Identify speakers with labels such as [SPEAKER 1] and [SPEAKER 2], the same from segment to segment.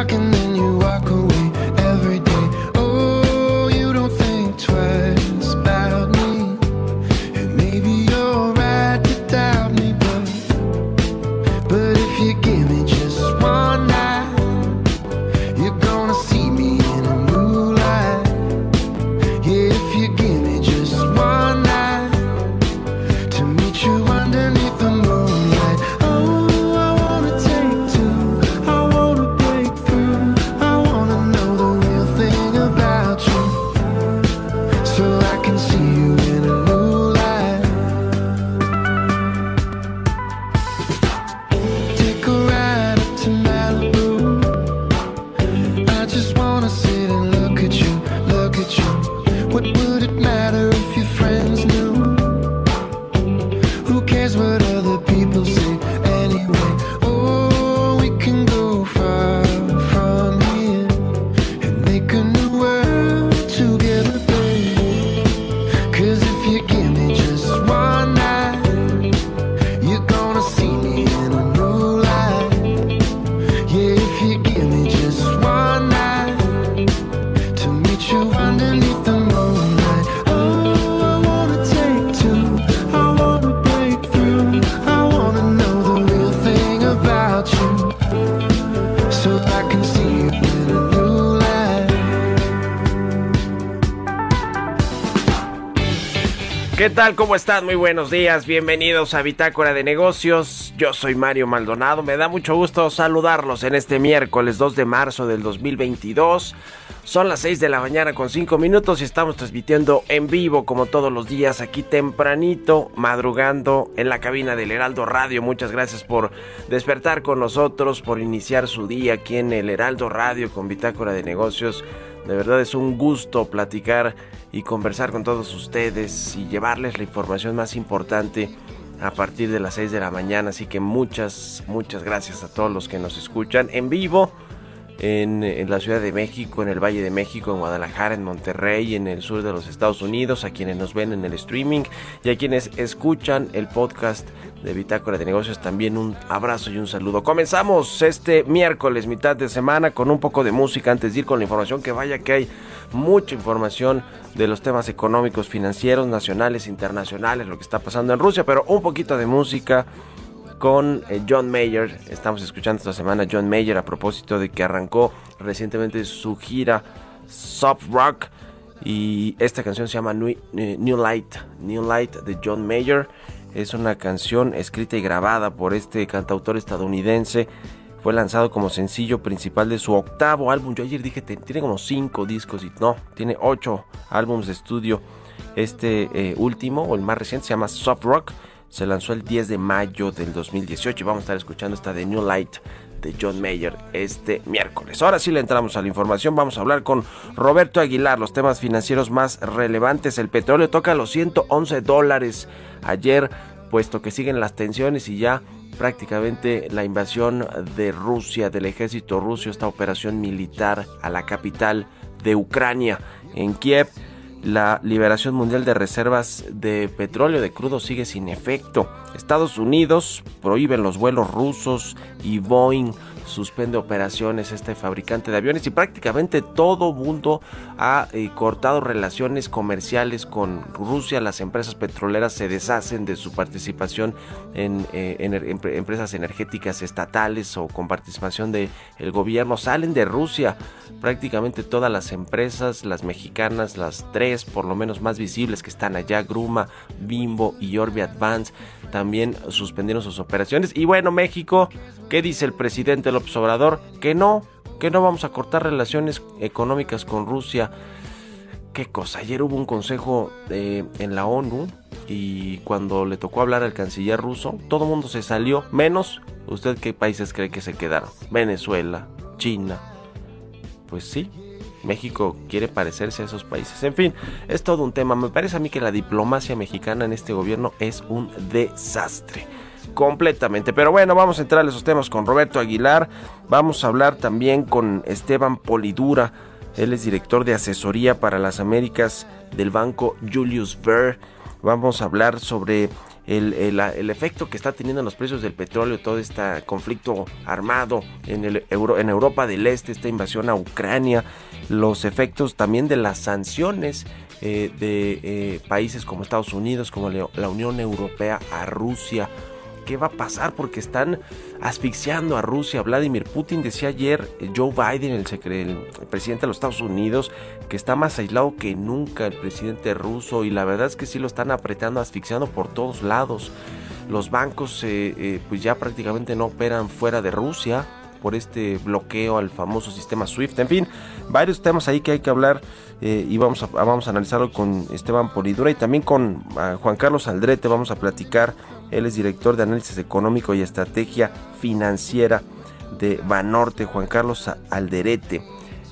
[SPEAKER 1] We
[SPEAKER 2] tal? ¿Cómo están? Muy buenos días. Bienvenidos a Bitácora de Negocios. Yo soy Mario Maldonado. Me da mucho gusto saludarlos en este miércoles 2 de marzo del 2022. Son las 6 de la mañana con 5 minutos y estamos transmitiendo en vivo como todos los días aquí tempranito, madrugando en la cabina del Heraldo Radio. Muchas gracias por despertar con nosotros, por iniciar su día aquí en el Heraldo Radio con Bitácora de Negocios. De verdad es un gusto platicar y conversar con todos ustedes y llevarles la información más importante a partir de las 6 de la mañana. Así que muchas, muchas gracias a todos los que nos escuchan en vivo en, la Ciudad de México, en el Valle de México, en Guadalajara, en Monterrey, en el sur de los Estados Unidos, a quienes nos ven en el streaming y a quienes escuchan el podcast de Bitácora de Negocios. También un abrazo y un saludo. Comenzamos este miércoles, mitad de semana, con un poco de música antes de ir con la información que vaya que hay mucha información de los temas económicos, financieros, nacionales, internacionales, lo que está pasando en Rusia, pero un poquito de música con eh, John Mayer. Estamos escuchando esta semana John Mayer a propósito de que arrancó recientemente su gira Soft Rock y esta canción se llama New, New Light, New Light de John Mayer. Es una canción escrita y grabada por este cantautor estadounidense. Fue lanzado como sencillo principal de su octavo álbum. Yo ayer dije, tiene como cinco discos y no, tiene ocho álbumes de estudio. Este eh, último, o el más reciente, se llama Soft Rock. Se lanzó el 10 de mayo del 2018 y vamos a estar escuchando esta de New Light de John Mayer este miércoles. Ahora sí le entramos a la información. Vamos a hablar con Roberto Aguilar, los temas financieros más relevantes. El petróleo toca los 111 dólares ayer, puesto que siguen las tensiones y ya prácticamente la invasión de Rusia, del ejército ruso, esta operación militar a la capital de Ucrania, en Kiev la liberación mundial de reservas de petróleo de crudo sigue sin efecto. Estados Unidos prohíben los vuelos rusos y Boeing suspende operaciones este fabricante de aviones y prácticamente todo mundo ha eh, cortado relaciones comerciales con Rusia. Las empresas petroleras se deshacen de su participación en, eh, empresas energéticas estatales o con participación del gobierno. Salen de Rusia prácticamente todas las empresas, las mexicanas, las tres por lo menos más visibles que están allá, Gruma, Bimbo y Orbi Advance, también suspendieron sus operaciones. Y bueno, México, ¿qué dice el presidente López Obrador? Que no, que no vamos a cortar relaciones económicas con Rusia. ¿Qué cosa? Ayer hubo un consejo eh, en la ONU y cuando le tocó hablar al canciller ruso, todo el mundo se salió, menos usted qué países cree que se quedaron. Venezuela, China. Pues sí, México quiere parecerse a esos países. En fin, es todo un tema. Me parece a mí que la diplomacia mexicana en este gobierno es un desastre. Completamente. Pero bueno, vamos a entrar a esos temas con Roberto Aguilar. Vamos a hablar también con Esteban Polidura. Él es director de asesoría para las Américas del banco Julius Baer. Vamos a hablar sobre el, efecto que está teniendo en los precios del petróleo, todo este conflicto armado en, el en Europa del Este, esta invasión a Ucrania, los efectos también de las sanciones eh, de eh, países como Estados Unidos, como la Unión Europea a Rusia. ¿Qué va a pasar? Porque están asfixiando a Rusia. Vladimir Putin decía ayer, eh, Joe Biden, el, el, presidente de los Estados Unidos, que está más aislado que nunca el presidente ruso y la verdad es que sí lo están apretando, asfixiando por todos lados. Los bancos pues ya prácticamente no operan fuera de Rusia por este bloqueo al famoso sistema SWIFT. En fin, varios temas ahí que hay que hablar eh, y vamos a, vamos a analizarlo con Esteban Polidura y también con ah, Juan Carlos Aldrete. Vamos a platicar. Él es director de análisis económico y estrategia financiera de Banorte, Juan Carlos Alderete.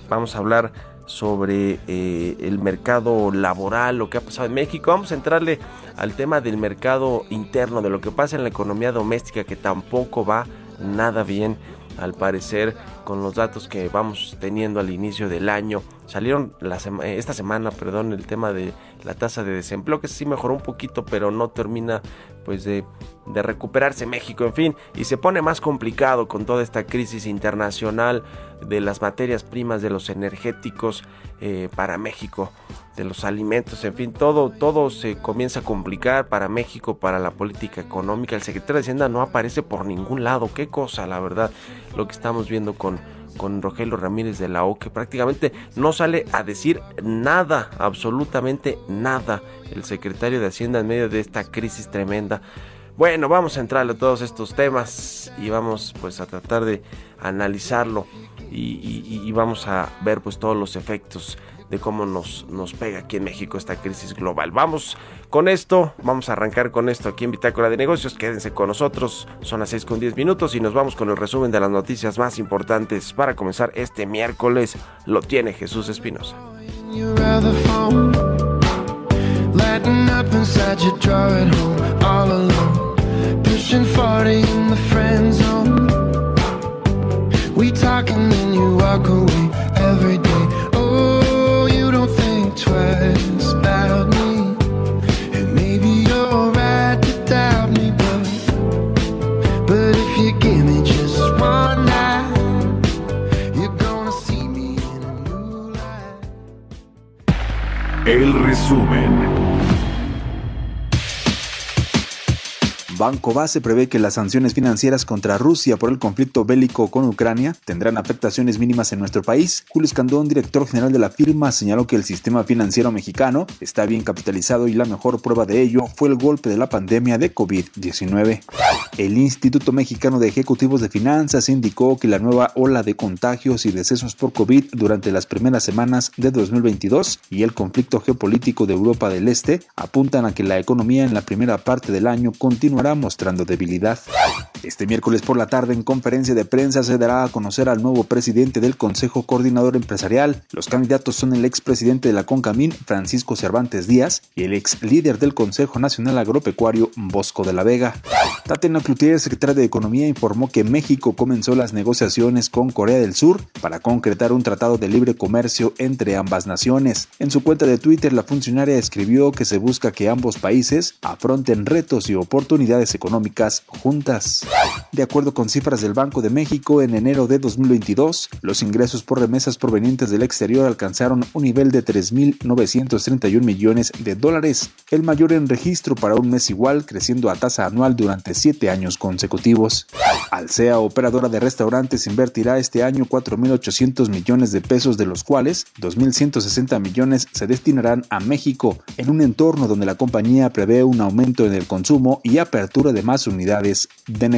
[SPEAKER 2] Vamos a hablar sobre eh, el mercado laboral, lo que ha pasado en México. Vamos a entrarle al tema del mercado interno, de lo que pasa en la economía doméstica, que tampoco va nada bien al parecer con los datos que vamos teniendo al inicio del año. Salieron la esta semana, perdón, el tema de la tasa de desempleo, que sí mejoró un poquito, pero no termina pues de, de recuperarse México, en fin, y se pone más complicado con toda esta crisis internacional de las materias primas, de los energéticos eh, para México de los alimentos, en fin, todo, todo se comienza a complicar para México, para la política económica. El secretario de Hacienda no aparece por ningún lado. Qué cosa, la verdad, lo que estamos viendo con, con Rogelio Ramírez de la O, que prácticamente no sale a decir nada, absolutamente nada, el secretario de Hacienda en medio de esta crisis tremenda. Bueno, vamos a entrar a todos estos temas y vamos pues a tratar de analizarlo y, y vamos a ver pues todos los efectos de cómo nos, nos pega aquí en México esta crisis global. Vamos con esto, vamos a arrancar con esto aquí en Bitácora de Negocios. Quédense con nosotros, son las 6 con 10 minutos y nos vamos con el resumen de las noticias más importantes para comenzar este miércoles. Lo tiene Jesús Espinosa.
[SPEAKER 3] El resumen.
[SPEAKER 4] Banco Base prevé que las sanciones financieras contra Rusia por el conflicto bélico con Ucrania tendrán afectaciones mínimas en nuestro país. Julio Escandón, director general de la firma, señaló que el sistema financiero mexicano está bien capitalizado y la mejor prueba de ello fue el golpe de la pandemia de COVID-19. El Instituto Mexicano de Ejecutivos de Finanzas indicó que la nueva ola de contagios y decesos por COVID durante las primeras semanas de 2022 y el conflicto geopolítico de Europa del Este apuntan a que la economía en la primera parte del año continuará mostrando debilidad. Este miércoles por la tarde en conferencia de prensa se dará a conocer al nuevo presidente del Consejo Coordinador Empresarial. Los candidatos son el expresidente de la CONCAMIN, Francisco Cervantes Díaz, y el ex líder del Consejo Nacional Agropecuario, Bosco de la Vega. Tatiana Cloutier, secretaria de Economía, informó que México comenzó las negociaciones con Corea del Sur para concretar un tratado de libre comercio entre ambas naciones. En su cuenta de Twitter, la funcionaria escribió que se busca que ambos países afronten retos y oportunidades económicas juntas. De acuerdo con cifras del Banco de México, en enero de 2022, los ingresos por remesas provenientes del exterior alcanzaron un nivel de 3.931 millones de dólares, el mayor en registro para un mes igual, creciendo a tasa anual durante siete años consecutivos. Alsea, operadora de restaurantes, invertirá este año 4.800 millones de pesos, de los cuales 2.160 millones se destinarán a México, en un entorno donde la compañía prevé un aumento en el consumo y apertura de más unidades de negocio.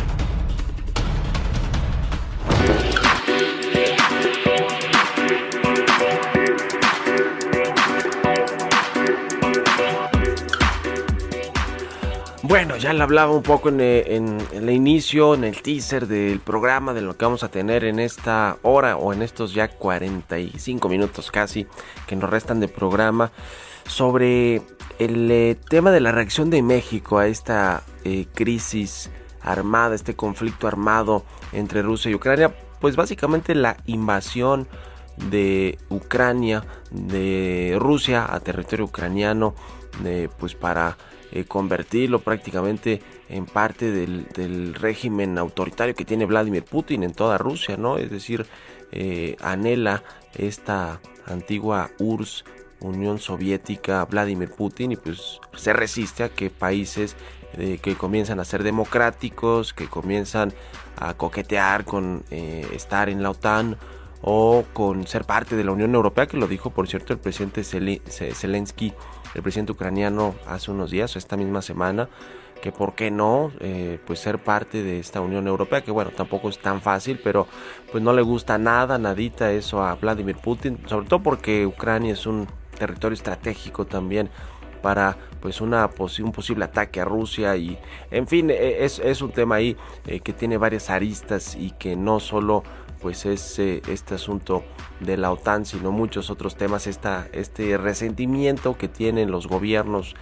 [SPEAKER 2] Bueno, ya le hablaba un poco eh, en, el inicio, en el teaser del programa, de lo que vamos a tener en esta hora o en estos ya 45 minutos casi que nos restan de programa sobre el eh, tema de la reacción de México a esta eh, crisis armada, este conflicto armado entre Rusia y Ucrania. Pues básicamente la invasión de Ucrania, de Rusia a territorio ucraniano, pues para eh, convertirlo prácticamente en parte del, régimen autoritario que tiene Vladimir Putin en toda Rusia, ¿no? Es decir, eh, anhela esta antigua URSS, Unión Soviética, Vladimir Putin, y pues se resiste a que países eh, que comienzan a ser democráticos, que comienzan a coquetear con estar en la OTAN o con ser parte de la Unión Europea, que lo dijo por cierto el presidente Zelensky el presidente ucraniano hace unos días, esta misma semana, que por qué no, eh, pues ser parte de esta Unión Europea, que bueno, tampoco es tan fácil, pero pues no le gusta nada, nadita eso a Vladimir Putin, sobre todo porque Ucrania es un territorio estratégico también para pues una un posible ataque a Rusia y en fin e, es, es un tema ahí eh, que tiene varias aristas y que no solo pues es este asunto de la OTAN, sino muchos otros temas, esta, este resentimiento que tienen los gobiernos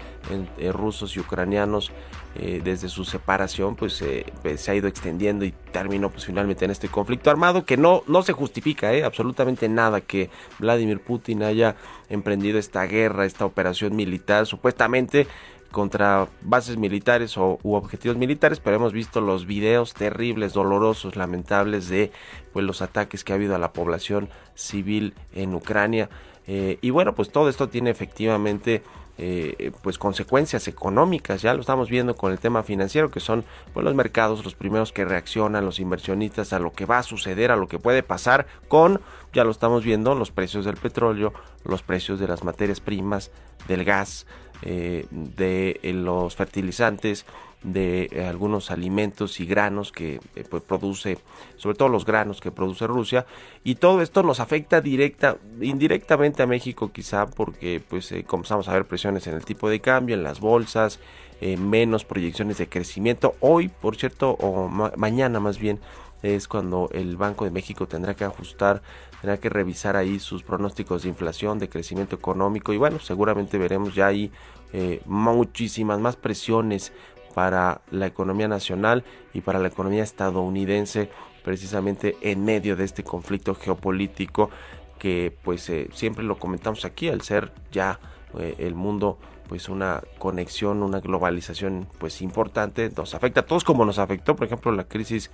[SPEAKER 2] eh, rusos y ucranianos eh, desde su separación, pues, pues, se ha ido extendiendo y terminó pues finalmente en este conflicto armado que no, no se justifica eh, absolutamente nada que Vladimir Putin haya emprendido esta guerra, esta operación militar, supuestamente contra bases militares o, u objetivos militares, pero hemos visto los videos terribles, dolorosos, lamentables de pues, los ataques que ha habido a la población civil en Ucrania. Eh, y bueno, pues todo esto tiene efectivamente eh, pues consecuencias económicas, ya lo estamos viendo con el tema financiero, que son pues, los mercados los primeros que reaccionan, los inversionistas a lo que va a suceder, a lo que puede pasar con, ya lo estamos viendo, los precios del petróleo, los precios de las materias primas, del gas, eh, de eh, los fertilizantes, de eh, algunos alimentos y granos que pues, produce, sobre todo los granos que produce Rusia, y todo esto nos afecta directa, indirectamente a México quizá porque pues comenzamos a ver presiones en el tipo de cambio, en las bolsas, menos proyecciones de crecimiento. Hoy, por cierto, o mañana más bien, es cuando el Banco de México tendrá que ajustar tendrá que revisar ahí sus pronósticos de inflación, de crecimiento económico y bueno, seguramente veremos ya ahí eh, muchísimas más presiones para la economía nacional y para la economía estadounidense precisamente en medio de este conflicto geopolítico que pues eh, siempre lo comentamos aquí al ser ya eh, el mundo pues una conexión, una globalización pues importante, nos afecta a todos como nos afectó por ejemplo la crisis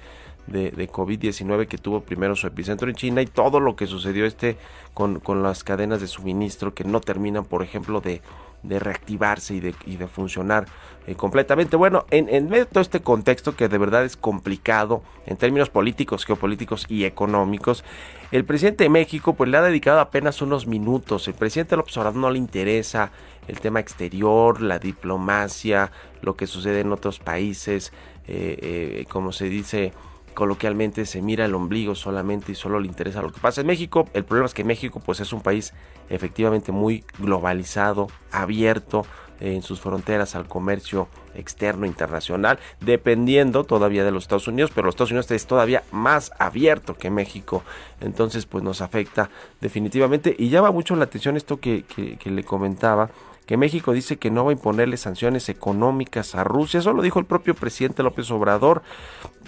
[SPEAKER 2] de, COVID-19 que tuvo primero su epicentro en China y todo lo que sucedió este con, con las cadenas de suministro que no terminan por ejemplo de, de reactivarse y de, y de funcionar eh, completamente. Bueno, en, en, medio de todo este contexto que de verdad es complicado en términos políticos, geopolíticos y económicos, el presidente de México pues le ha dedicado apenas unos minutos. El presidente López Obrador no le interesa el tema exterior, la diplomacia, lo que sucede en otros países, eh, eh, como se dice coloquialmente se mira el ombligo solamente y solo le interesa lo que pasa en México. El problema es que México pues es un país efectivamente muy globalizado, abierto en sus fronteras al comercio externo internacional, dependiendo todavía de los Estados Unidos, pero los Estados Unidos es todavía más abierto que México, entonces pues nos afecta definitivamente y llama mucho la atención esto que, que le comentaba que México dice que no va a imponerle sanciones económicas a Rusia. Eso lo dijo el propio presidente López Obrador.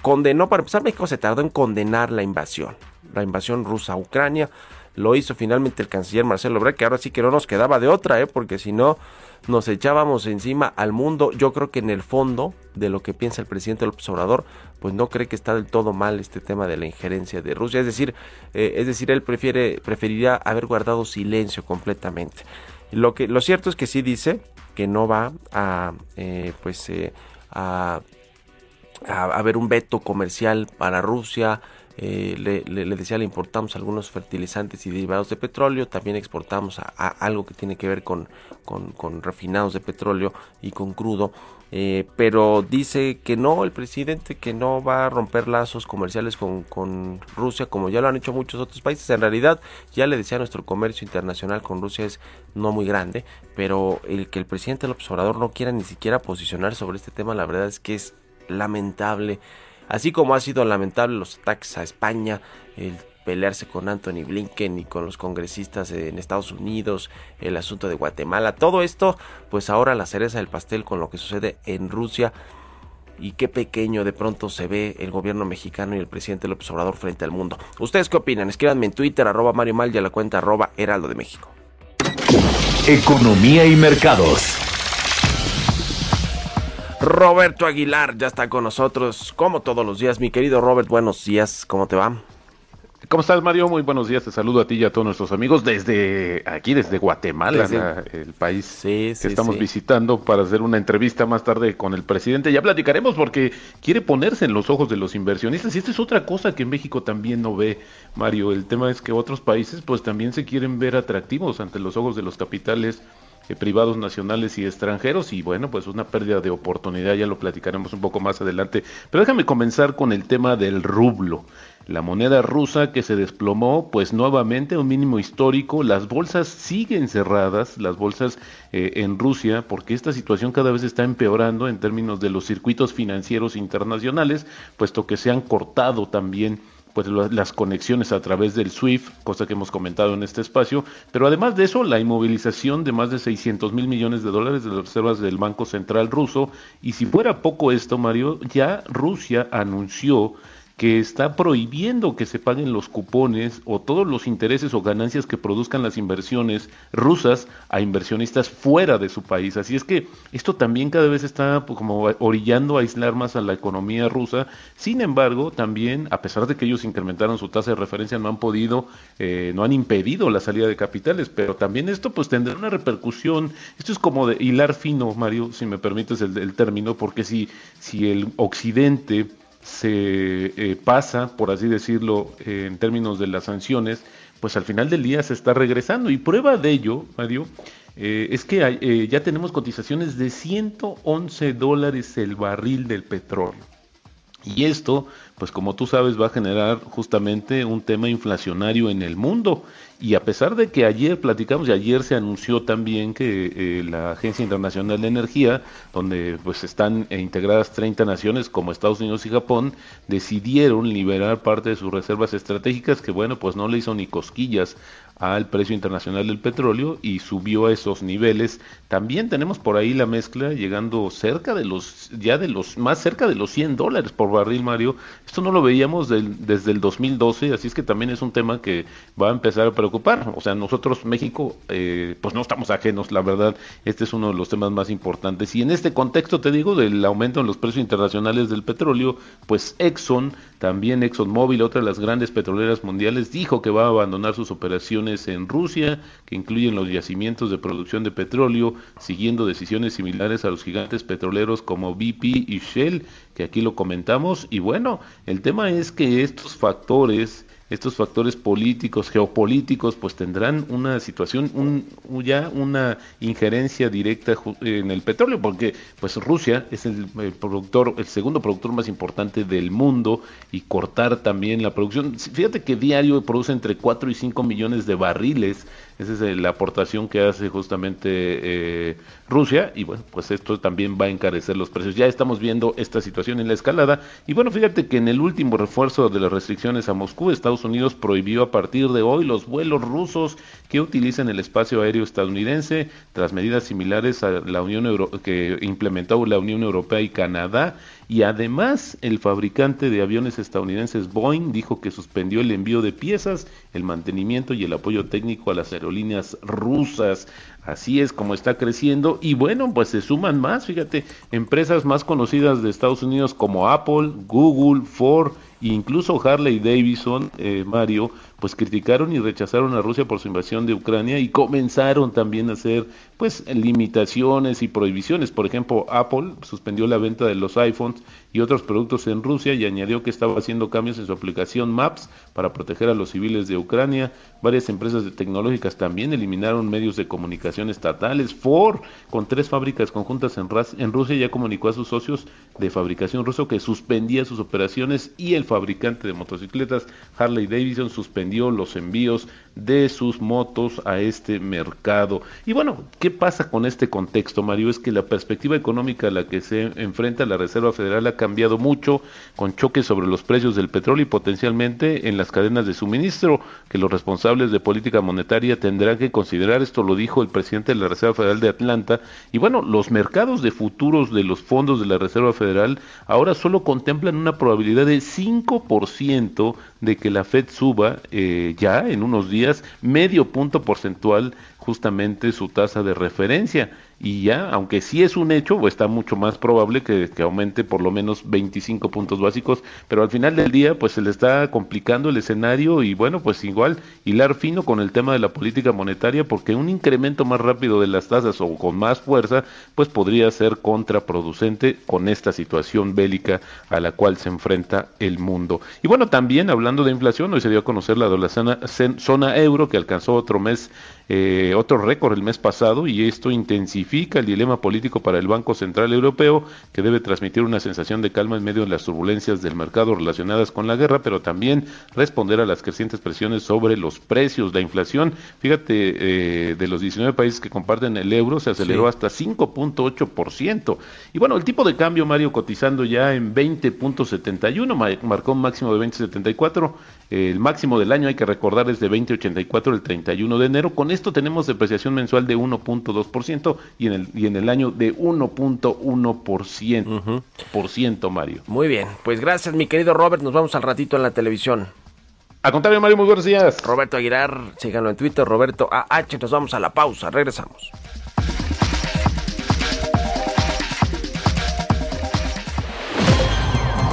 [SPEAKER 2] Condenó, para empezar, México se tardó en condenar la invasión, la invasión rusa a Ucrania. Lo hizo finalmente el canciller Marcelo Ebrard, que ahora sí que no nos quedaba de otra, ¿eh? porque si no nos echábamos encima al mundo. Yo creo que en el fondo de lo que piensa el presidente López Obrador, pues no cree que está del todo mal este tema de la injerencia de Rusia. Es decir, eh, es decir, él prefiere, preferiría haber guardado silencio completamente. Lo que, lo cierto es que sí dice que no va a, eh, pues, eh, a, a haber un veto comercial para Rusia eh, le, decía, le importamos algunos fertilizantes y derivados de petróleo, también exportamos a, algo que tiene que ver con, con, refinados de petróleo y con crudo. Eh, pero dice que no, el presidente que no va a romper lazos comerciales con, con, Rusia como ya lo han hecho muchos otros países. En realidad, ya le decía, nuestro comercio internacional con Rusia es no muy grande, pero el que el presidente del observador no quiera ni siquiera posicionar sobre este tema, la verdad es que es lamentable así como ha sido lamentable los ataques a España, el pelearse con Anthony Blinken y con los congresistas en Estados Unidos, el asunto de Guatemala, todo esto, pues ahora la cereza del pastel con lo que sucede en Rusia y qué pequeño de pronto se ve el gobierno mexicano y el presidente López Obrador frente al mundo. ¿Ustedes qué opinan? Escríbanme en Twitter, arroba Mario Mal y a la cuenta arroba Heraldo de México.
[SPEAKER 3] Economía y mercados.
[SPEAKER 2] Roberto Aguilar ya está con nosotros, como todos los días. Mi querido Robert, buenos días, ¿cómo te va?
[SPEAKER 5] ¿Cómo estás, Mario? Muy buenos días. Te saludo a ti y a todos nuestros amigos desde aquí, desde Guatemala, el país que estamos visitando para hacer una entrevista más tarde con el presidente. Ya platicaremos porque quiere ponerse en los ojos de los inversionistas y esta es otra cosa que México también no ve, Mario. El tema es que otros países pues también se quieren ver atractivos ante los ojos de los capitales eh, privados nacionales y extranjeros y bueno, pues una pérdida de oportunidad, ya lo platicaremos un poco más adelante. Pero déjame comenzar con el tema del rublo. La moneda rusa que se desplomó, pues nuevamente un mínimo histórico, las bolsas siguen cerradas, las bolsas eh, en Rusia, porque esta situación cada vez está empeorando en términos de los circuitos financieros internacionales, puesto que se han cortado también pues las conexiones a través del SWIFT, cosa que hemos comentado en este espacio, pero además de eso, la inmovilización de más de 600 mil millones de dólares de las reservas del Banco Central ruso, y si fuera poco esto, Mario, ya Rusia anunció que está prohibiendo que se paguen los cupones o todos los intereses o ganancias que produzcan las inversiones rusas a inversionistas fuera de su país. Así es que esto también cada vez está pues, como orillando a aislar más a la economía rusa. Sin embargo, también, a pesar de que ellos incrementaron su tasa de referencia, no han podido, eh, no han impedido la salida de capitales, pero también esto pues tendrá una repercusión. Esto es como de hilar fino, Mario, si me permites el, el término, porque si, si el occidente se eh, pasa, por así decirlo, en términos de las sanciones, pues al final del día se está regresando. Y prueba de ello, Mario, eh, es que eh, ya tenemos cotizaciones de 111 dólares el barril del petróleo. Y esto, pues como tú sabes, va a generar justamente un tema inflacionario en el mundo. Y a pesar de que ayer platicamos y ayer se anunció también que eh, la Agencia Internacional de Energía, donde pues están integradas 30 naciones como Estados Unidos y Japón, decidieron liberar parte de sus reservas estratégicas que bueno, pues no le hizo ni cosquillas al precio internacional del petróleo y subió a esos niveles. También tenemos por ahí la mezcla llegando cerca de los, ya de los, más cerca de los 100 dólares por barril, Mario. Esto no lo veíamos desde el 2012, así es que también es un tema que va a empezar a preocupar. O sea, nosotros, México, eh, pues no estamos ajenos, la verdad, este es uno de los temas más importantes. Y en este contexto, te digo, del aumento en los precios internacionales del petróleo, pues Exxon, también ExxonMobil, otra de las grandes petroleras mundiales, dijo que va a abandonar sus operaciones en Rusia, que incluyen los yacimientos de producción de petróleo, siguiendo decisiones similares a los gigantes petroleros como BP y Shell, que aquí lo comentamos. Y bueno, el tema es que estos factores estos factores políticos, geopolíticos, pues tendrán una situación, un, ya una injerencia directa en el petróleo, porque pues Rusia es el, productor, el segundo productor más importante del mundo y cortar también la producción. Fíjate que diario produce entre 4 y 5 millones de barriles esa es eh, la aportación que hace justamente eh, Rusia y bueno, pues esto también va a encarecer los precios. Ya estamos viendo esta situación en la escalada y bueno, fíjate que en el último refuerzo de las restricciones a Moscú, Estados Unidos prohibió a partir de hoy los vuelos rusos que utilicen el espacio aéreo estadounidense tras medidas similares a la Unión Euro que implementó la Unión Europea y Canadá y además el fabricante de aviones estadounidenses Boeing dijo que suspendió el envío de piezas, el mantenimiento y el apoyo técnico a las aerolíneas rusas. Así es como está creciendo y bueno, pues se suman más, fíjate, empresas más conocidas de Estados Unidos como Apple, Google, Ford e incluso Harley Davidson, eh, Mario, pues criticaron y rechazaron a Rusia por su invasión de Ucrania y comenzaron también a hacer pues limitaciones y prohibiciones. Por ejemplo, Apple suspendió la venta de los iPhones y otros productos en Rusia y añadió que estaba haciendo cambios en su aplicación Maps para proteger a los civiles de Ucrania. Varias empresas tecnológicas también eliminaron medios de comunicación estatales. Ford, con tres fábricas conjuntas en, en Rusia, ya comunicó a sus socios de fabricación ruso que suspendía sus operaciones y el fabricante de motocicletas Harley Davidson suspendió los envíos de sus motos a este mercado. Y bueno, ¿qué pasa con este contexto, Mario? Es que la perspectiva económica a la que se enfrenta la Reserva Federal ha cambiado mucho, con choques sobre los precios del petróleo y potencialmente en las cadenas de suministro, que los responsables de política monetaria tendrán que considerar. Esto lo dijo el presidente de la Reserva Federal de Atlanta. Y bueno, los mercados de futuros de los fondos de la Reserva Federal ahora solo contemplan una probabilidad de 5% de que la Fed suba eh, ya en unos días medio punto porcentual justamente su tasa de referencia y ya, aunque sí es un hecho, o está mucho más probable que, aumente por lo menos 25 puntos básicos, pero al final del día pues se le está complicando el escenario y bueno, pues igual hilar fino con el tema de la política monetaria porque un incremento más rápido de las tasas o con más fuerza pues podría ser contraproducente con esta situación bélica a la cual se enfrenta el mundo. Y bueno, también hablando de inflación, hoy se dio a conocer la de zona, euro que alcanzó otro mes eh, otro récord el mes pasado y esto el dilema político para el Banco Central Europeo que debe transmitir una sensación de calma en medio de las turbulencias del mercado relacionadas con la guerra, pero también responder a las crecientes presiones sobre los precios. La inflación, fíjate, eh, de los 19 países que comparten el euro se aceleró hasta 5.8%. Y bueno, el tipo de cambio, Mario, cotizando ya en 20.71, marcó un máximo de 20.74. El máximo del año, hay que recordar, es de 20.84 el 31 de enero. Con esto tenemos depreciación mensual de 1.2% y en el y en el año de 1.1%, por ciento, Mario.
[SPEAKER 2] Muy bien, pues gracias mi querido Robert, nos vamos al ratito en la televisión.
[SPEAKER 5] A contrario, Mario, muy buenos días.
[SPEAKER 2] Roberto Aguilar, síganlo en Twitter, Roberto AH, nos vamos a la pausa, regresamos.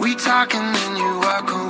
[SPEAKER 1] We talk and then you walk away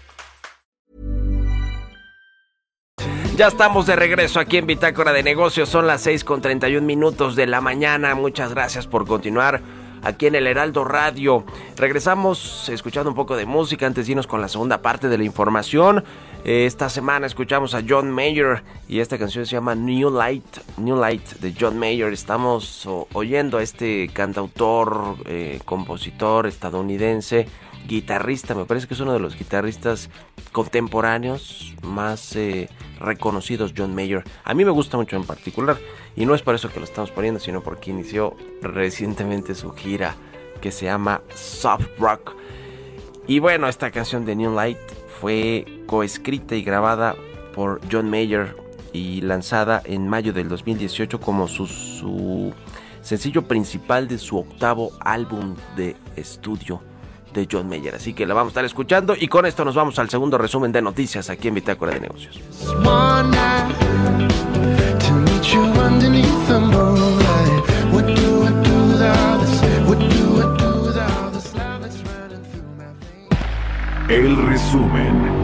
[SPEAKER 2] Ya estamos de regreso aquí en Bitácora de Negocios. Son las 6 con 31 minutos de la mañana. Muchas gracias por continuar aquí en el Heraldo Radio. Regresamos escuchando un poco de música antes de irnos con la segunda parte de la información. Eh, esta semana escuchamos a John Mayer y esta canción se llama New Light, New Light de John Mayer. Estamos oyendo a este cantautor, eh, compositor estadounidense, guitarrista, me parece que es uno de los guitarristas contemporáneos más eh, reconocidos, John Mayer. A mí me gusta mucho en particular y no es por eso que lo estamos poniendo, sino porque inició recientemente su gira que se llama Soft Rock. Y bueno, esta canción de New Light fue coescrita y grabada por John Mayer y lanzada en mayo del 2018 como su, sencillo principal de su octavo álbum de estudio de John Mayer. Así que la vamos a estar escuchando y con esto nos vamos al segundo resumen de noticias aquí en Bitácora de Negocios.
[SPEAKER 3] El resumen.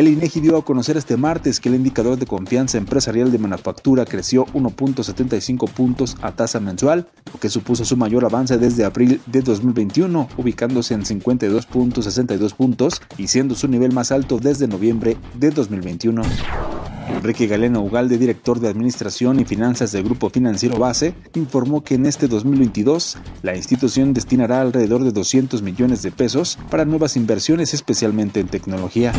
[SPEAKER 4] El INEGI dio a conocer este martes que el indicador de confianza empresarial de manufactura creció 1.75 puntos a tasa mensual, lo que supuso su mayor avance desde abril de 2021, ubicándose en 52.62 puntos y siendo su nivel más alto desde noviembre de 2021. Enrique Galeno Ugalde, director de Administración y Finanzas del Grupo Financiero Base, informó que en este 2022 la institución destinará alrededor de 200 millones de pesos para nuevas inversiones, especialmente en tecnología.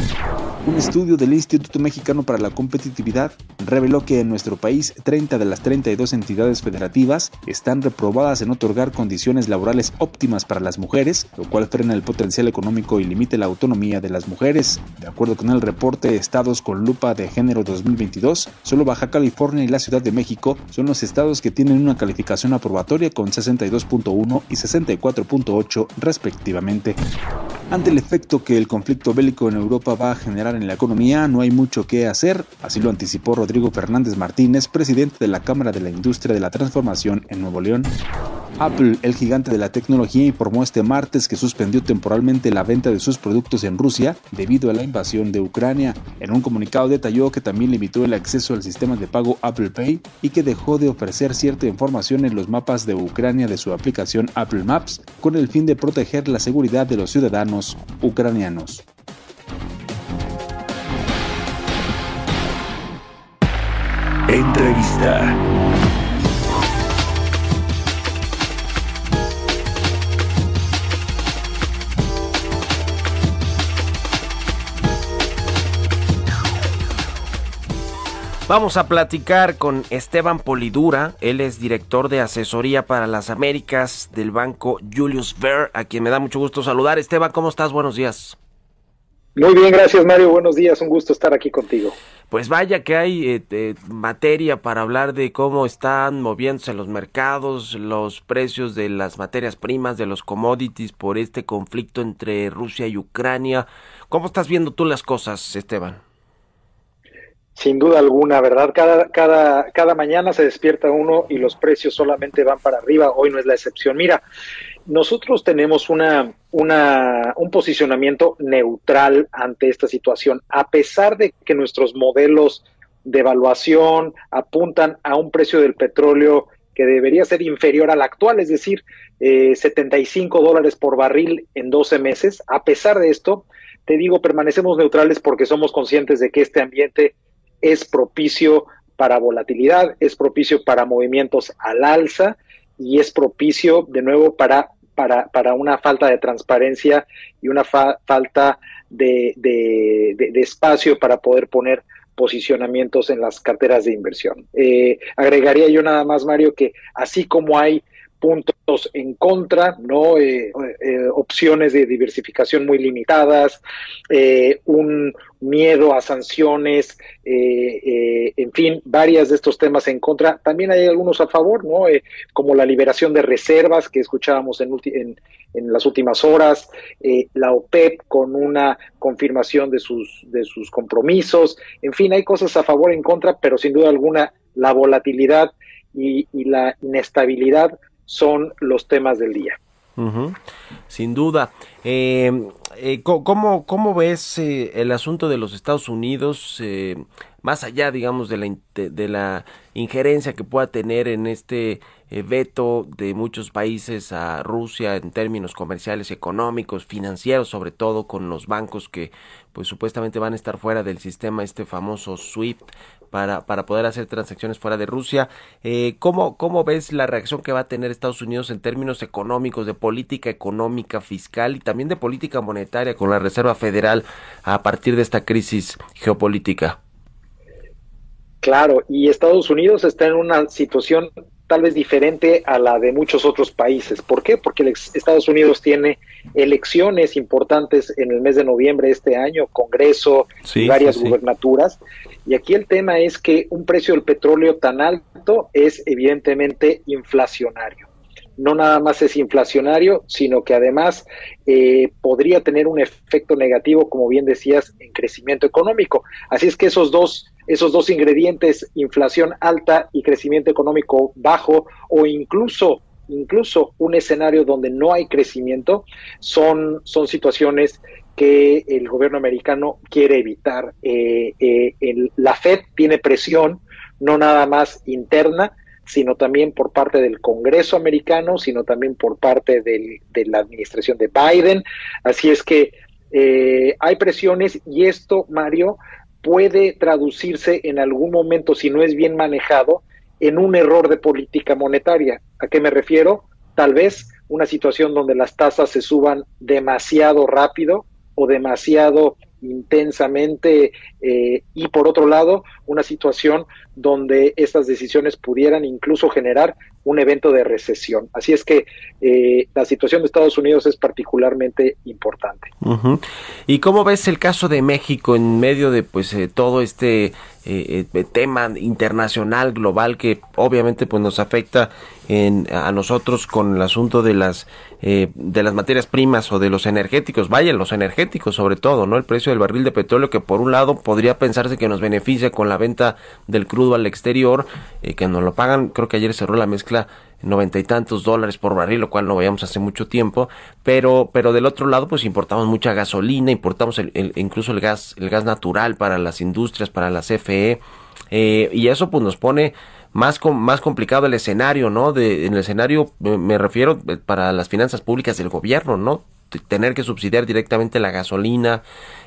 [SPEAKER 4] Un estudio del Instituto Mexicano para la Competitividad reveló que en nuestro país 30 de las 32 entidades federativas están reprobadas en otorgar condiciones laborales óptimas para las mujeres, lo cual frena el potencial económico y limite la autonomía de las mujeres. De acuerdo con el reporte Estados con lupa de género 2022, solo Baja California y la Ciudad de México son los estados que tienen una calificación aprobatoria con 62.1 y 64.8 respectivamente. Ante el efecto que el conflicto bélico en Europa va a generar en la economía, no hay mucho que hacer, así lo anticipó Rodrigo Fernández Martínez, presidente de la Cámara de la Industria de la Transformación en Nuevo León. Apple, el gigante de la tecnología, informó este martes que suspendió temporalmente la venta de sus productos en Rusia debido a la invasión de Ucrania. En un comunicado detalló que también limitó el acceso al sistema de pago Apple Pay y que dejó de ofrecer cierta información en los mapas de Ucrania de su aplicación Apple Maps con el fin de proteger la seguridad de los ciudadanos ucranianos.
[SPEAKER 3] Entrevista.
[SPEAKER 2] Vamos a platicar con Esteban Polidura, él es director de asesoría para las Américas del banco Julius Baer, a quien me da mucho gusto saludar. Esteban, ¿cómo estás? Buenos días.
[SPEAKER 6] Muy bien, gracias Mario, buenos días, un gusto estar aquí contigo.
[SPEAKER 2] Pues vaya que hay eh, materia para hablar de cómo están moviéndose los mercados, los precios de las materias primas, de los commodities por este conflicto entre Rusia y Ucrania. ¿Cómo estás viendo tú las cosas, Esteban?
[SPEAKER 6] Sin duda alguna, ¿verdad? Cada, cada, cada mañana se despierta uno y los precios solamente van para arriba. Hoy no es la excepción. Mira, nosotros tenemos una, una, un posicionamiento neutral ante esta situación, a pesar de que nuestros modelos de evaluación apuntan a un precio del petróleo que debería ser inferior al actual, es decir, eh, 75 dólares por barril en 12 meses. A pesar de esto, te digo, permanecemos neutrales porque somos conscientes de que este ambiente es propicio para volatilidad, es propicio para movimientos al alza y es propicio de nuevo para, para, para una falta de transparencia y una falta de, de, espacio para poder poner posicionamientos en las carteras de inversión. Eh, agregaría yo nada más, Mario, que así como hay puntos en contra, ¿no? Eh, eh, opciones de diversificación muy limitadas, eh, un miedo a sanciones, en fin, varias de estos temas en contra. También hay algunos a favor, ¿no? como la liberación de reservas que escuchábamos en, las últimas horas, la OPEP con una confirmación de sus, de sus compromisos, en fin, hay cosas a favor, en contra, pero sin duda alguna la volatilidad y, la inestabilidad son los temas del día.
[SPEAKER 2] Sin duda. Eh, eh ¿cómo, ¿Cómo ves eh, el asunto de los Estados Unidos, eh, más allá, digamos, de la, de la injerencia que pueda tener en este veto de muchos países a Rusia en términos comerciales, económicos, financieros, sobre todo con los bancos que pues supuestamente van a estar fuera del sistema este famoso SWIFT para, para poder hacer transacciones fuera de Rusia. Eh, ¿cómo, ¿Cómo ves la reacción que va a tener Estados Unidos en términos económicos, de política económica, fiscal y también de política monetaria con la Reserva Federal a partir de esta crisis geopolítica?
[SPEAKER 6] Claro, y Estados Unidos está en una situación tal vez diferente a la de muchos otros países. ¿Por qué? Porque Estados Unidos tiene elecciones importantes en el mes de noviembre de este año, Congreso y varias gubernaturas. Y aquí el tema es que un precio del petróleo tan alto es evidentemente inflacionario. No nada más es inflacionario, sino que además eh, podría tener un efecto negativo, como bien decías, en crecimiento económico. Así es que esos dos esos dos ingredientes, inflación alta y crecimiento económico bajo, o incluso incluso un escenario donde no hay crecimiento, son, son situaciones que el gobierno americano quiere evitar. Eh, eh, la Fed tiene presión, no nada más interna, sino también por parte del Congreso americano, sino también por parte de la administración de Biden. Así es que eh, hay presiones y esto, Mario, puede traducirse en algún momento, si no es bien manejado, en un error de política monetaria. ¿A qué me refiero? Tal vez una situación donde las tasas se suban demasiado rápido o demasiado intensamente eh, y por otro lado una situación donde estas decisiones pudieran incluso generar un evento de recesión. Así es que eh, la situación de Estados Unidos es particularmente importante.
[SPEAKER 2] ¿Y cómo ves el caso de México en medio de pues eh, todo este eh, tema internacional global que obviamente pues nos afecta en, a nosotros con el asunto de las de las materias primas o de los energéticos, vaya los energéticos sobre todo, no el precio del barril de petróleo que por un lado podría pensarse que nos beneficia con la venta del crudo al exterior, que nos lo pagan, creo que ayer cerró la mezcla noventa y tantos dólares por barril, lo cual no veíamos hace mucho tiempo, pero, pero del otro lado, pues importamos mucha gasolina, importamos el, incluso el gas, el gas natural para las industrias, para la CFE, eh, y eso pues nos pone más, más complicado el escenario, ¿no? De, en el escenario me refiero eh, para las finanzas públicas del gobierno, ¿no? Tener que subsidiar directamente la gasolina,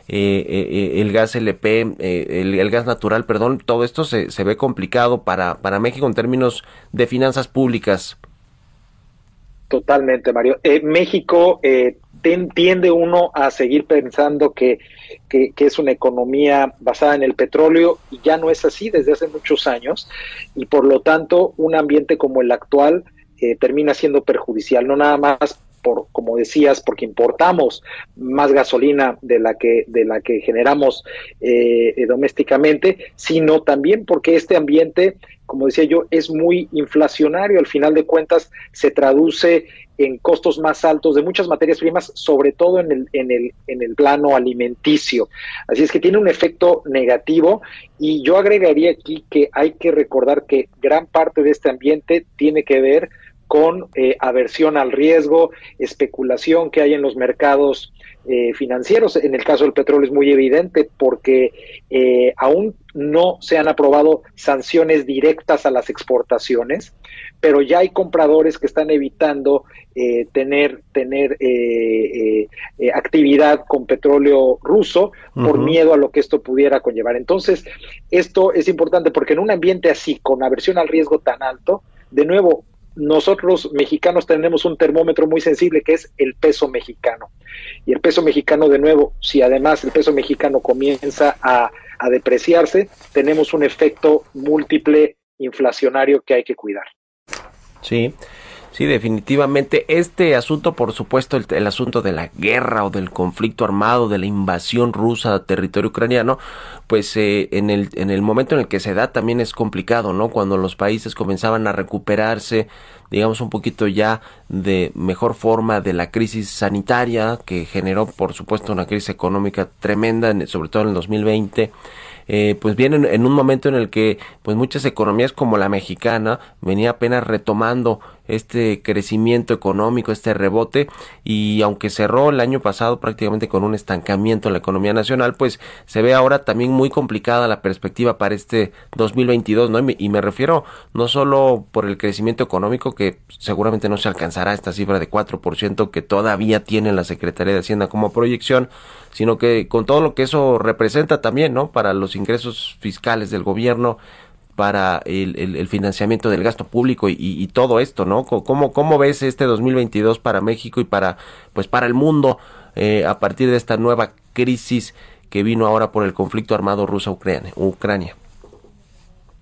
[SPEAKER 2] eh, eh, el gas LP, eh, el, gas natural, perdón, todo esto se, se ve complicado para, para México en términos de finanzas públicas.
[SPEAKER 6] Totalmente, Mario. México tiende uno a seguir pensando que, que, es una economía basada en el petróleo y ya no es así desde hace muchos años y por lo tanto un ambiente como el actual termina siendo perjudicial, no nada más por, como decías, porque importamos más gasolina de la que, de la que generamos eh, eh, domésticamente, sino también porque este ambiente, como decía yo, es muy inflacionario. Al final de cuentas, se traduce en costos más altos de muchas materias primas, sobre todo en el, en el, en el plano alimenticio. Así es que tiene un efecto negativo y yo agregaría aquí que hay que recordar que gran parte de este ambiente tiene que ver eh, aversión al riesgo, especulación que hay en los mercados eh, financieros. En el caso del petróleo es muy evidente porque eh, aún no se han aprobado sanciones directas a las exportaciones, pero ya hay compradores que están evitando tener, tener actividad con petróleo ruso por miedo a lo que esto pudiera conllevar. Entonces, esto es importante porque en un ambiente así, con aversión al riesgo tan alto, de nuevo, nosotros mexicanos tenemos un termómetro muy sensible que es el peso mexicano. Y el peso mexicano, de nuevo, si además el peso mexicano comienza a, depreciarse, tenemos un efecto múltiple inflacionario que hay que cuidar.
[SPEAKER 2] Sí. Sí, definitivamente. Este asunto, por supuesto, el, asunto de la guerra o del conflicto armado, de la invasión rusa a territorio ucraniano, pues eh, en, el, en el momento en el que se da también es complicado, ¿no? Cuando los países comenzaban a recuperarse, digamos, un poquito ya de mejor forma de la crisis sanitaria que generó, por supuesto, una crisis económica tremenda, sobre todo en el 2020 eh, pues vienen en un momento en el que pues muchas economías como la mexicana venía apenas retomando este crecimiento económico, este rebote y aunque cerró el año pasado prácticamente con un estancamiento en la economía nacional, pues se ve ahora también muy complicada la perspectiva para este 2022, ¿no? Y me, refiero no solo por el crecimiento económico que seguramente no se alcanzará esta cifra de 4% que todavía tiene la Secretaría de Hacienda como proyección, sino que con todo lo que eso representa también, ¿no? Para los ingresos fiscales del gobierno, para el, financiamiento del gasto público y, todo esto, ¿no? ¿Cómo, ¿Cómo ves este 2022 para México y para, pues, para el mundo eh, a partir de esta nueva crisis que vino ahora por el conflicto armado ruso-Ucrania?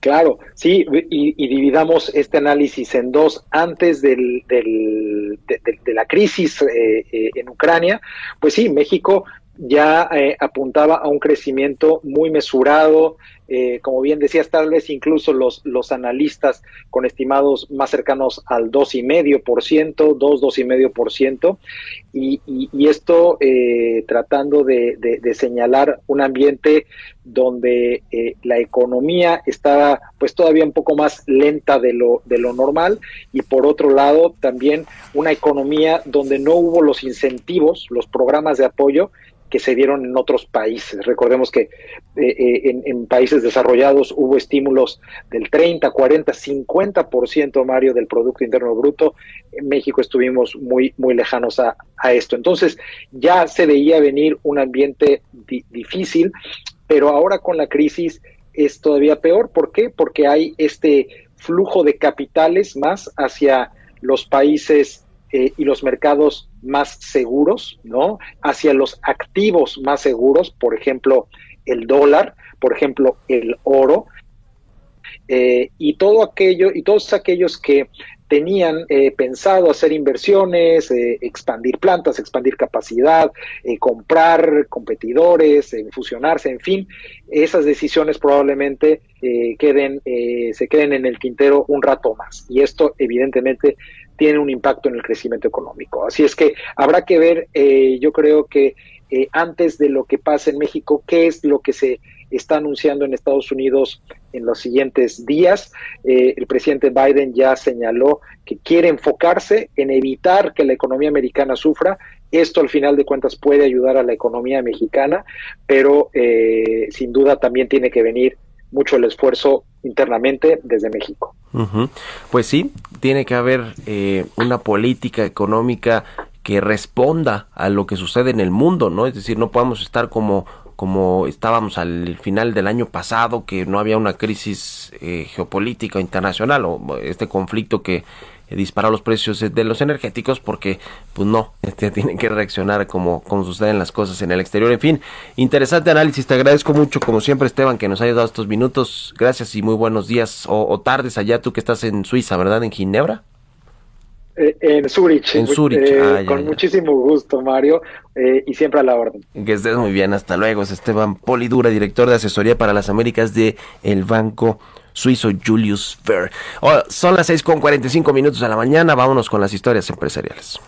[SPEAKER 6] Claro, sí, y, dividamos este análisis en dos. Antes del, del, de, la crisis eh, eh, en Ucrania, pues sí, México ya eh, apuntaba a un crecimiento muy mesurado, eh, como bien decías, tal vez incluso los, los analistas con estimados más cercanos al 2,5%, 2, 2,5%, y, y, y esto eh, tratando de, de, señalar un ambiente donde la economía estaba pues todavía un poco más lenta de lo, de lo normal. Y por otro lado también una economía donde no hubo los incentivos, los programas de apoyo que se dieron en otros países. Recordemos que eh, eh, en, países desarrollados hubo estímulos del 30, 40, 50%, Mario, del Producto Interno Bruto. En México estuvimos muy, muy lejanos a, esto. Entonces ya se veía venir un ambiente difícil, pero ahora con la crisis es todavía peor. ¿Por qué? Porque hay este flujo de capitales más hacia los países eh, y los mercados más seguros, ¿no? Hacia los activos más seguros, por ejemplo, el dólar, por ejemplo, el oro, eh, y todo aquello, y todos aquellos que tenían eh, pensado hacer inversiones, expandir plantas, expandir capacidad, comprar competidores, fusionarse, en fin, esas decisiones probablemente queden, se queden en el tintero un rato más. Y esto evidentemente tiene un impacto en el crecimiento económico. Así es que habrá que ver, eh, yo creo que eh, antes de lo que pasa en México, qué es lo que se está anunciando en Estados Unidos en los siguientes días. Eh, el presidente Biden ya señaló que quiere enfocarse en evitar que la economía americana sufra. Esto al final de cuentas puede ayudar a la economía mexicana, pero sin duda también tiene que venir mucho el esfuerzo internamente desde México.
[SPEAKER 2] Pues sí, tiene que haber eh, una política económica que responda a lo que sucede en el mundo, ¿no? Es decir, no podemos estar como como estábamos al final del año pasado, que no había una crisis eh, geopolítica internacional o este conflicto que eh, disparar los precios de los energéticos porque pues no, este, tienen que reaccionar como, como suceden las cosas en el exterior. En fin, interesante análisis, te agradezco mucho como siempre Esteban que nos hayas dado estos minutos. Gracias y muy buenos días o, tardes allá tú que estás en Suiza, ¿verdad? En Ginebra.
[SPEAKER 6] Eh, en Zurich.
[SPEAKER 2] En Zurich.
[SPEAKER 6] Eh, ah, con muchísimo gusto, Mario, y siempre a la orden.
[SPEAKER 2] Que estés muy bien, hasta luego. Es Esteban Polidura, director de asesoría para las Américas de el Banco suizo Julius Fair. Oh, son las 6 con 45 minutos de la mañana, vámonos con las historias empresariales.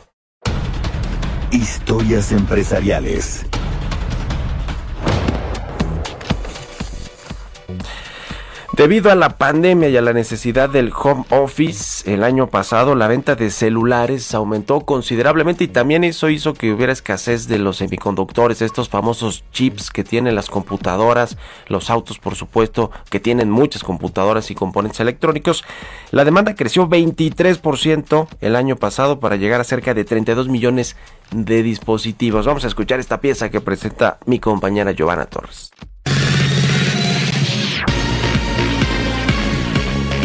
[SPEAKER 3] Historias empresariales.
[SPEAKER 2] Debido a la pandemia y a la necesidad del home office, el año pasado la venta de celulares aumentó considerablemente y también eso hizo que hubiera escasez de los semiconductores, estos famosos chips que tienen las computadoras, los autos por supuesto, que tienen muchas computadoras y componentes electrónicos. La demanda creció 23% el año pasado para llegar a cerca de 32 millones de dispositivos. Vamos a escuchar esta pieza que presenta mi compañera Giovanna Torres.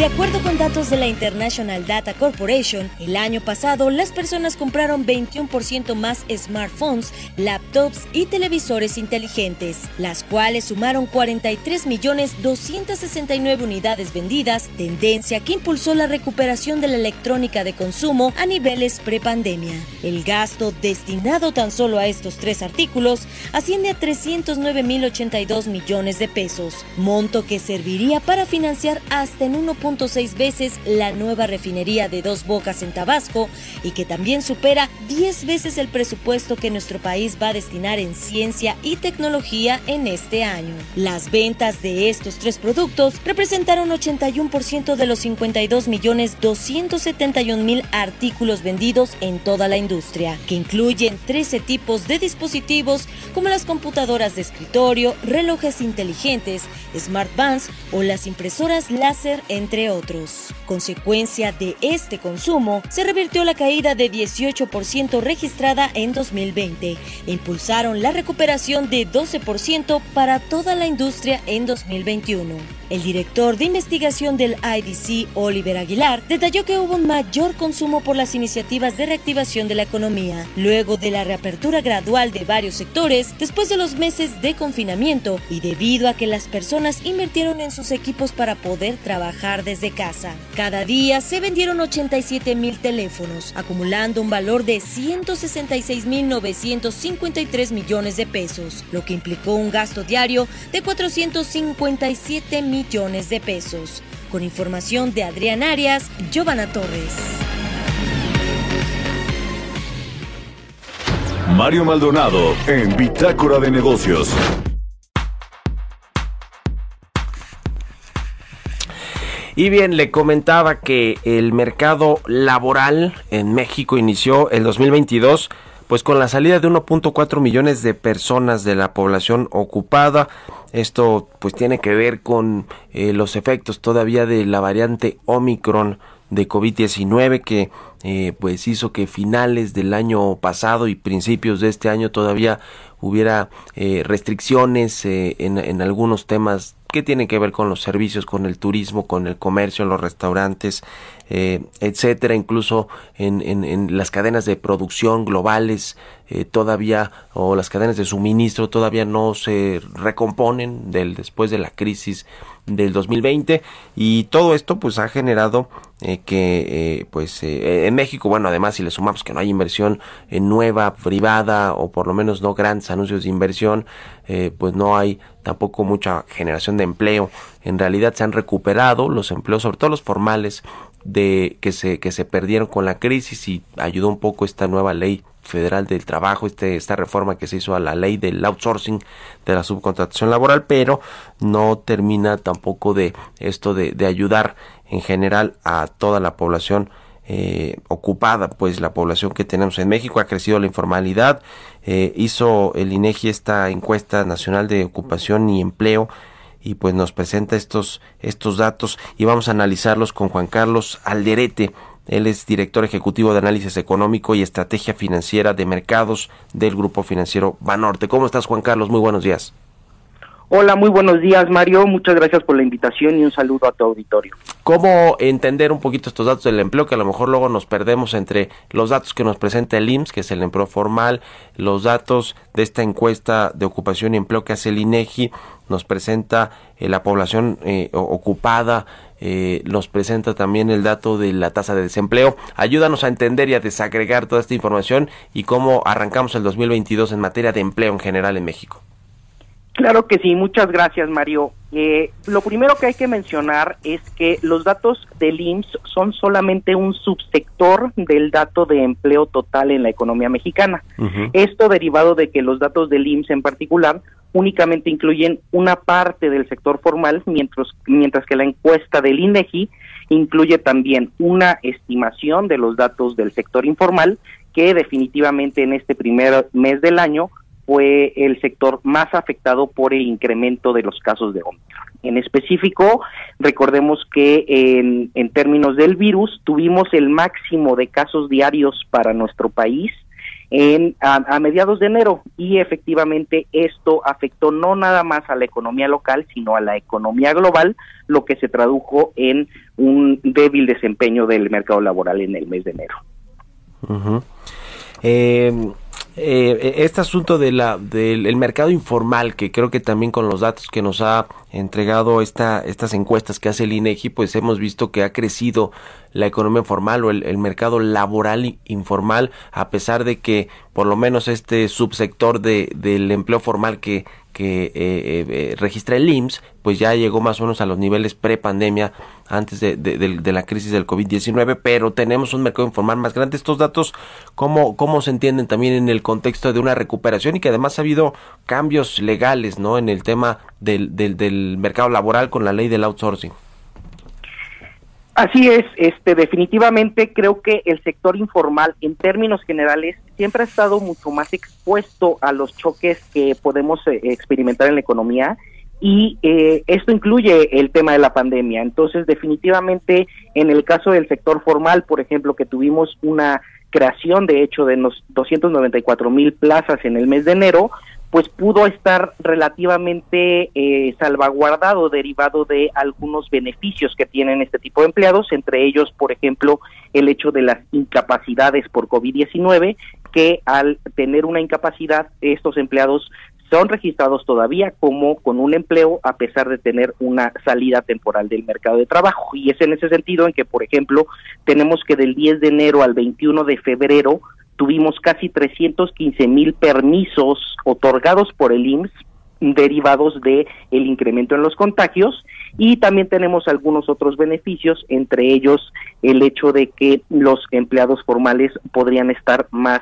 [SPEAKER 7] De acuerdo con datos de la International Data Corporation, el año pasado las personas compraron 21% más smartphones, laptops y televisores inteligentes, las cuales sumaron 43 millones 269 unidades vendidas, tendencia que impulsó la recuperación de la electrónica de consumo a niveles prepandemia. El gasto destinado tan solo a estos tres artículos asciende a 309.082 millones de pesos, monto que serviría para financiar hasta en 1.6 veces la nueva refinería de Dos Bocas en Tabasco y que también supera 10 veces el presupuesto que nuestro país va a destinar en ciencia y tecnología en este año. Las ventas de estos tres productos representaron 81% de los 52 millones 271 mil artículos vendidos en toda la industria, que incluyen 13 tipos de dispositivos como las computadoras de escritorio, relojes inteligentes, smartbands o las impresoras láser, entre otros. Consecuencia de este consumo, se revirtió la caída de 18% registrada en 2020 e impulsaron la recuperación de 12% para toda la industria en 2021. El director de investigación del IDC, Oliver Aguilar, detalló que hubo un mayor consumo por las iniciativas de reactivación de la economía, luego de la reapertura gradual de varios sectores, después de los meses de confinamiento y debido a que las personas invirtieron en sus equipos para poder trabajar desde casa. Cada día se vendieron 87 mil teléfonos, acumulando un valor de 166 mil 953 millones de pesos, lo que implicó un gasto diario de 457 mil millones de pesos. Con información de Adrián Arias, Giovanna Torres.
[SPEAKER 3] Mario Maldonado en Bitácora de Negocios.
[SPEAKER 2] Y bien, le comentaba que el mercado laboral en México inició el 2022 pues con la salida de 1.4 millones de personas de la población ocupada. Esto pues tiene que ver con eh, los efectos todavía de la variante Omicron de COVID-19 que eh, pues hizo que finales del año pasado y principios de este año todavía hubiera eh, restricciones en, en algunos temas que tienen que ver con los servicios, con el turismo, con el comercio, los restaurantes, eh, etcétera, incluso en, las cadenas de producción globales eh, todavía o las cadenas de suministro todavía no se recomponen del después de la crisis del 2020 y todo esto pues ha generado eh, que pues en México bueno además si le sumamos que no hay inversión nueva privada o por lo menos no grandes anuncios de inversión pues no hay tampoco mucha generación de empleo. En realidad se han recuperado los empleos sobre todo los formales de que se que se perdieron con la crisis y ayudó un poco esta nueva ley federal del trabajo, este, esta reforma que se hizo a la ley del outsourcing de la subcontratación laboral, pero no termina tampoco de esto de, ayudar en general a toda la población eh, ocupada, pues la población que tenemos en México ha crecido la informalidad, eh, hizo el INEGI esta encuesta nacional de ocupación y empleo y pues nos presenta estos, estos datos y vamos a analizarlos con Juan Carlos Alderete. Él es director ejecutivo de análisis económico y estrategia financiera de mercados del grupo financiero Banorte. ¿Cómo estás Juan Carlos? Muy buenos días.
[SPEAKER 8] Hola, muy buenos días Mario, muchas gracias por la invitación y un saludo a tu auditorio.
[SPEAKER 2] ¿Cómo entender un poquito estos datos del empleo que a lo mejor luego nos perdemos entre los datos que nos presenta el IMSS, que es el empleo formal, los datos de esta encuesta de ocupación y empleo que hace el INEGI, nos presenta eh, la población eh, ocupada, eh, nos presenta también el dato de la tasa de desempleo. Ayúdanos a entender y a desagregar toda esta información y cómo arrancamos el 2022 en materia de empleo en general en México.
[SPEAKER 8] Claro que sí, muchas gracias Mario. Eh, lo primero que hay que mencionar es que los datos del IMSS son solamente un subsector del dato de empleo total en la economía mexicana. Esto derivado de que los datos del IMSS en particular únicamente incluyen una parte del sector formal, mientras, mientras que la encuesta del INEGI incluye también una estimación de los datos del sector informal que definitivamente en este primer mes del año fue el sector más afectado por el incremento de los casos de Omicron. En específico, recordemos que en, en términos del virus tuvimos el máximo de casos diarios para nuestro país en, a, mediados de enero y efectivamente esto afectó no nada más a la economía local, sino a la economía global, lo que se tradujo en un débil desempeño del mercado laboral en el mes de enero.
[SPEAKER 2] Este asunto de la, del mercado informal, que creo que también con los datos que nos ha entregado esta, estas encuestas que hace el INEGI, pues hemos visto que ha crecido la economía formal o el, mercado laboral informal, a pesar de que por lo menos este subsector de, del empleo formal que, que eh, eh, registra el IMSS, pues ya llegó más o menos a los niveles pre-pandemia antes de, de, la crisis del COVID-19, pero tenemos un mercado informal más grande. Estos datos, ¿cómo, ¿cómo se entienden también en el contexto de una recuperación y que además ha habido cambios legales ¿no? en el tema del, del, del mercado laboral con la ley del outsourcing?
[SPEAKER 8] Así es, este definitivamente creo que el sector informal en términos generales siempre ha estado mucho más expuesto a los choques que podemos eh, experimentar en la economía y eh, esto incluye el tema de la pandemia. Entonces, definitivamente, en el caso del sector formal, por ejemplo, que tuvimos una creación, de hecho, de los 294 mil plazas en el mes de enero, pues pudo estar relativamente eh, salvaguardado derivado de algunos beneficios que tienen este tipo de empleados, entre ellos, por ejemplo, el hecho de las incapacidades por COVID-19, que al tener una incapacidad, estos empleados son registrados todavía como con un empleo a pesar de tener una salida temporal del mercado de trabajo. Y es en ese sentido en que, por ejemplo, tenemos que del 10 de enero al 21 de febrero tuvimos casi 315 mil permisos otorgados por el IMSS derivados de el incremento en los contagios y también tenemos algunos otros beneficios entre ellos el hecho de que los empleados formales podrían estar más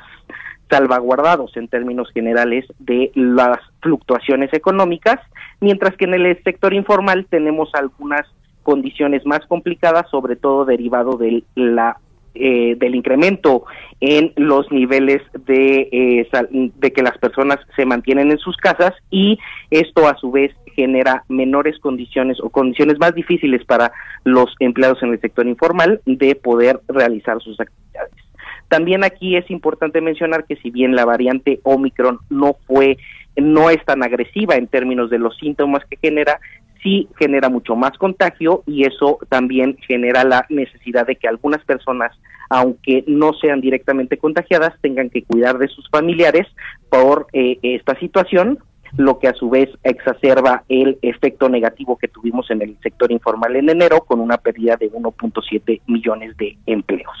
[SPEAKER 8] salvaguardados en términos generales de las fluctuaciones económicas, mientras que en el sector informal tenemos algunas condiciones más complicadas, sobre todo derivado de la eh, del incremento en los niveles de, eh, de que las personas se mantienen en sus casas y esto a su vez genera menores condiciones o condiciones más difíciles para los empleados en el sector informal de poder realizar sus actividades. También aquí es importante mencionar que si bien la variante Omicron no fue no es tan agresiva en términos de los síntomas que genera, sí genera mucho más contagio y eso también genera la necesidad de que algunas personas, aunque no sean directamente contagiadas, tengan que cuidar de sus familiares por eh, esta situación lo que a su vez exacerba el efecto negativo que tuvimos en el sector informal en enero con una pérdida de 1.7 millones de empleos.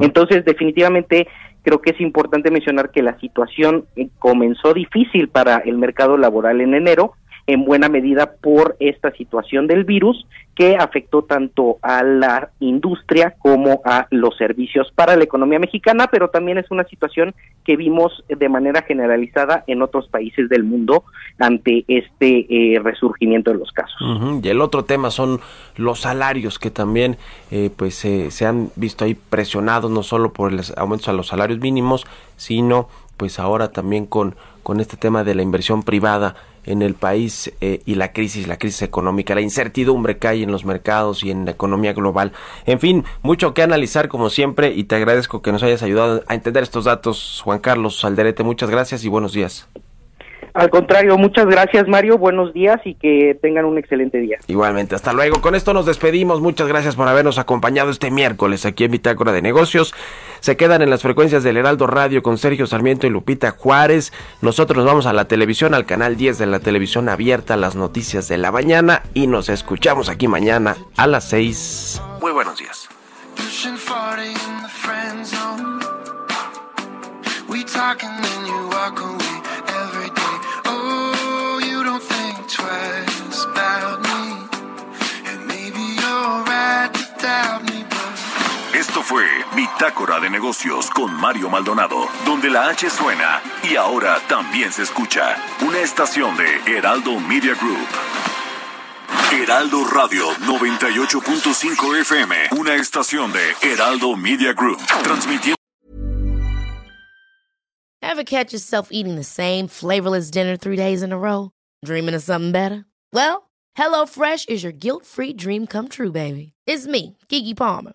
[SPEAKER 8] Entonces, definitivamente creo que es importante mencionar que la situación eh, comenzó difícil para el mercado laboral en enero, en buena medida por esta situación del virus que afectó tanto a la industria como a los servicios para la economía mexicana, pero también es una situación que vimos de manera generalizada en otros países del mundo ante este eh, resurgimiento de los casos.
[SPEAKER 2] Y el otro tema son los salarios que también eh, pues se han visto ahí presionados no solo por los aumentos a los salarios mínimos, sino pues ahora también con, con este tema de la inversión privada en el país eh, y la crisis, la crisis económica, la incertidumbre que hay en los mercados y en la economía global. En fin, mucho que analizar como siempre y te agradezco que nos hayas ayudado a entender estos datos, Juan Carlos Alderete. Muchas gracias y buenos días.
[SPEAKER 8] Al contrario, muchas gracias Mario, buenos días y que tengan un excelente día.
[SPEAKER 2] Igualmente, hasta luego. Con esto nos despedimos. Muchas gracias por habernos acompañado este miércoles aquí en Bitácora de Negocios. Se quedan en las frecuencias del Heraldo Radio con Sergio Sarmiento y Lupita Juárez. Nosotros nos vamos a la televisión, al canal 10 de la televisión abierta, las noticias de la mañana y nos escuchamos aquí mañana a las 6. Muy buenos días.
[SPEAKER 3] Fue Bitácora de Negocios con Mario Maldonado, donde la H suena y ahora también se escucha. Una estación de Heraldo Media Group. Heraldo Radio 98.5 FM, una estación de Heraldo Media Group, transmitiendo.
[SPEAKER 9] Ever catch yourself eating the same flavorless dinner three days in a row? Dreaming of something better? Well, HelloFresh is your guilt-free dream come true, baby. It's me, Kiki Palmer.